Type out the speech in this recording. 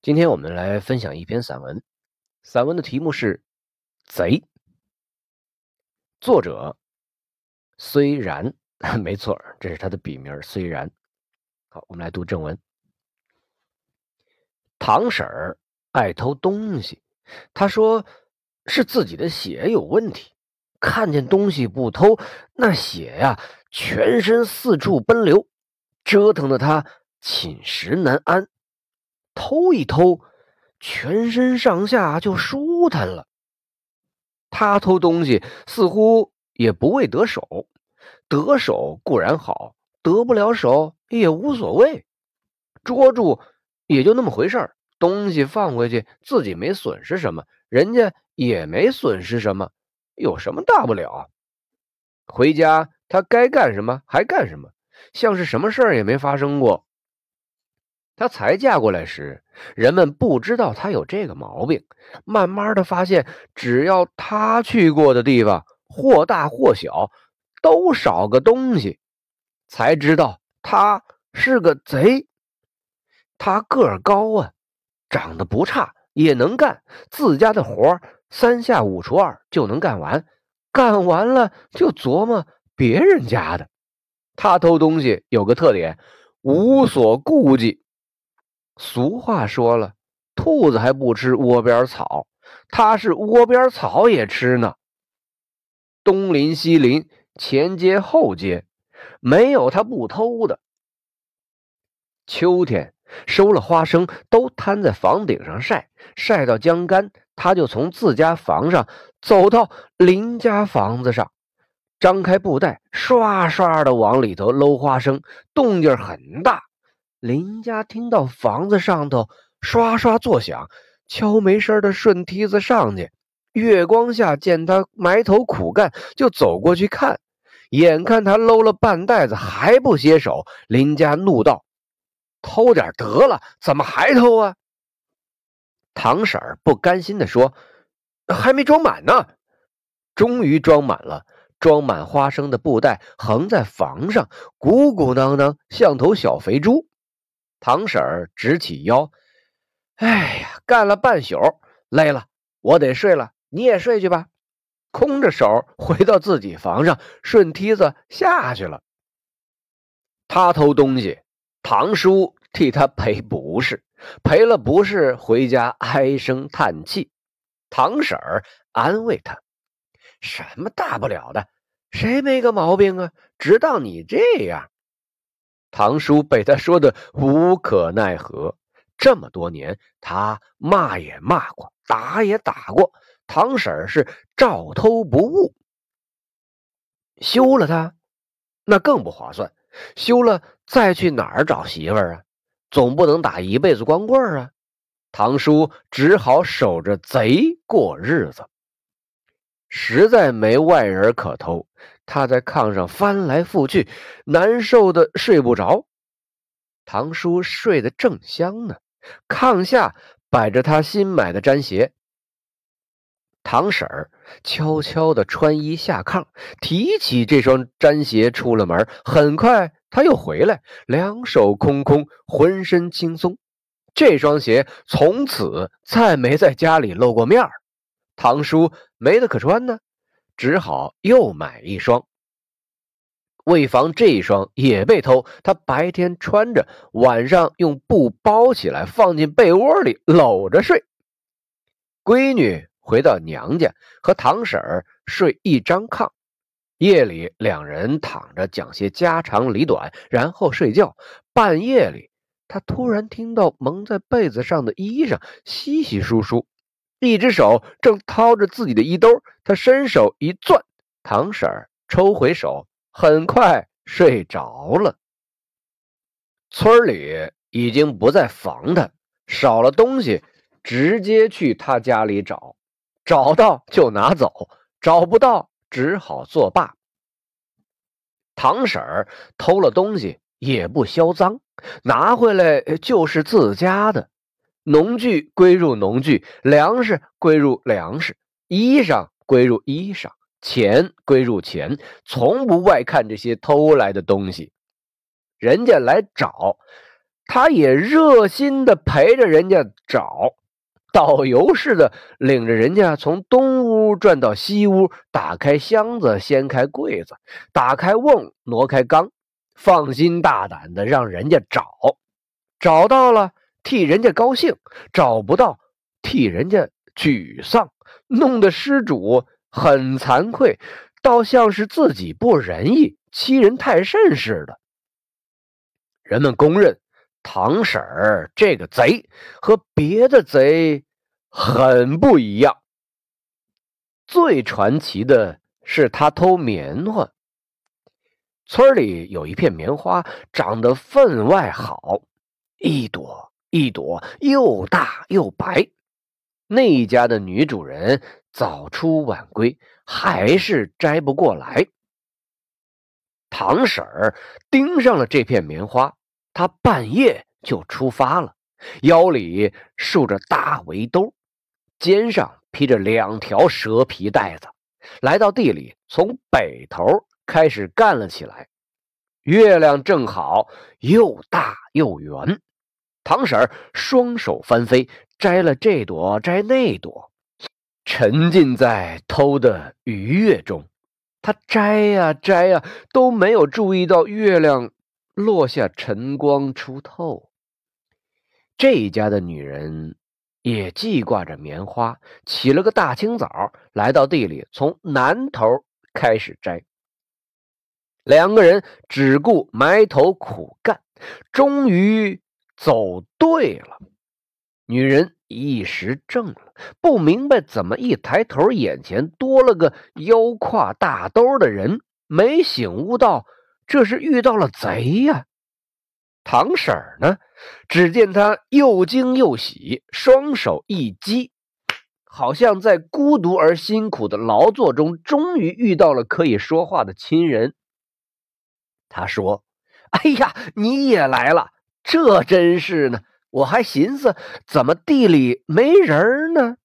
今天我们来分享一篇散文，散文的题目是《贼》，作者虽然，没错，这是他的笔名。虽然，好，我们来读正文。唐婶儿爱偷东西，他说是自己的血有问题，看见东西不偷，那血呀，全身四处奔流。折腾的他寝食难安，偷一偷，全身上下就舒坦了。他偷东西似乎也不为得手，得手固然好，得不了手也无所谓，捉住也就那么回事儿。东西放回去，自己没损失什么，人家也没损失什么，有什么大不了？回家他该干什么还干什么。像是什么事儿也没发生过。她才嫁过来时，人们不知道她有这个毛病。慢慢的发现，只要她去过的地方，或大或小，都少个东西，才知道她是个贼。她个儿高啊，长得不差，也能干自家的活三下五除二就能干完。干完了就琢磨别人家的。他偷东西有个特点，无所顾忌。俗话说了，兔子还不吃窝边草，它是窝边草也吃呢。东邻西邻，前街后街，没有他不偷的。秋天收了花生，都摊在房顶上晒，晒到将干，他就从自家房上走到邻家房子上。张开布袋，唰唰的往里头搂花生，动静很大。林家听到房子上头唰唰作响，悄没声的顺梯子上去。月光下见他埋头苦干，就走过去看。眼看他搂了半袋子还不歇手，林家怒道：“偷点得了，怎么还偷啊？”唐婶儿不甘心的说：“还没装满呢。”终于装满了。装满花生的布袋横在房上，鼓鼓囊囊，像头小肥猪。唐婶儿直起腰：“哎呀，干了半宿，累了，我得睡了。你也睡去吧。”空着手回到自己房上，顺梯子下去了。他偷东西，堂叔替他赔不是，赔了不是，回家唉声叹气。唐婶儿安慰他。什么大不了的？谁没个毛病啊？直到你这样，唐叔被他说的无可奈何。这么多年，他骂也骂过，打也打过，唐婶是照偷不误。休了他，那更不划算。休了再去哪儿找媳妇儿啊？总不能打一辈子光棍啊！唐叔只好守着贼过日子。实在没外人可偷，他在炕上翻来覆去，难受的睡不着。堂叔睡得正香呢，炕下摆着他新买的毡鞋。堂婶儿悄悄的穿衣下炕，提起这双毡鞋出了门。很快他又回来，两手空空，浑身轻松。这双鞋从此再没在家里露过面儿。堂叔没得可穿呢，只好又买一双。为防这一双也被偷，他白天穿着，晚上用布包起来，放进被窝里搂着睡。闺女回到娘家，和堂婶儿睡一张炕，夜里两人躺着讲些家长里短，然后睡觉。半夜里，他突然听到蒙在被子上的衣裳稀稀疏疏。一只手正掏着自己的衣兜，他伸手一攥，唐婶儿抽回手，很快睡着了。村里已经不再防他，少了东西直接去他家里找，找到就拿走，找不到只好作罢。唐婶儿偷了东西也不销赃，拿回来就是自家的。农具归入农具，粮食归入粮食，衣裳归入衣裳，钱归入钱，从不外看这些偷来的东西。人家来找，他也热心的陪着人家找，导游似的领着人家从东屋转到西屋，打开箱子，掀开柜子，打开瓮，挪开缸，放心大胆的让人家找，找到了替人家高兴，找不到替人家沮丧，弄得失主很惭愧，倒像是自己不仁义、欺人太甚似的。人们公认。唐婶儿这个贼和别的贼很不一样。最传奇的是他偷棉花。村里有一片棉花，长得分外好，一朵一朵又大又白。那一家的女主人早出晚归，还是摘不过来。唐婶儿盯上了这片棉花。她半夜就出发了，腰里束着大围兜，肩上披着两条蛇皮袋子，来到地里，从北头开始干了起来。月亮正好，又大又圆。唐婶儿双手翻飞，摘了这朵，摘那朵，沉浸在偷的愉悦中。他摘呀摘呀，都没有注意到月亮。落下晨光出透，这家的女人也记挂着棉花，起了个大清早，来到地里，从南头开始摘。两个人只顾埋头苦干，终于走对了。女人一时怔了，不明白怎么一抬头，眼前多了个腰挎大兜的人，没醒悟到。这是遇到了贼呀！唐婶儿呢？只见她又惊又喜，双手一击，好像在孤独而辛苦的劳作中，终于遇到了可以说话的亲人。他说：“哎呀，你也来了，这真是呢！我还寻思怎么地里没人呢。”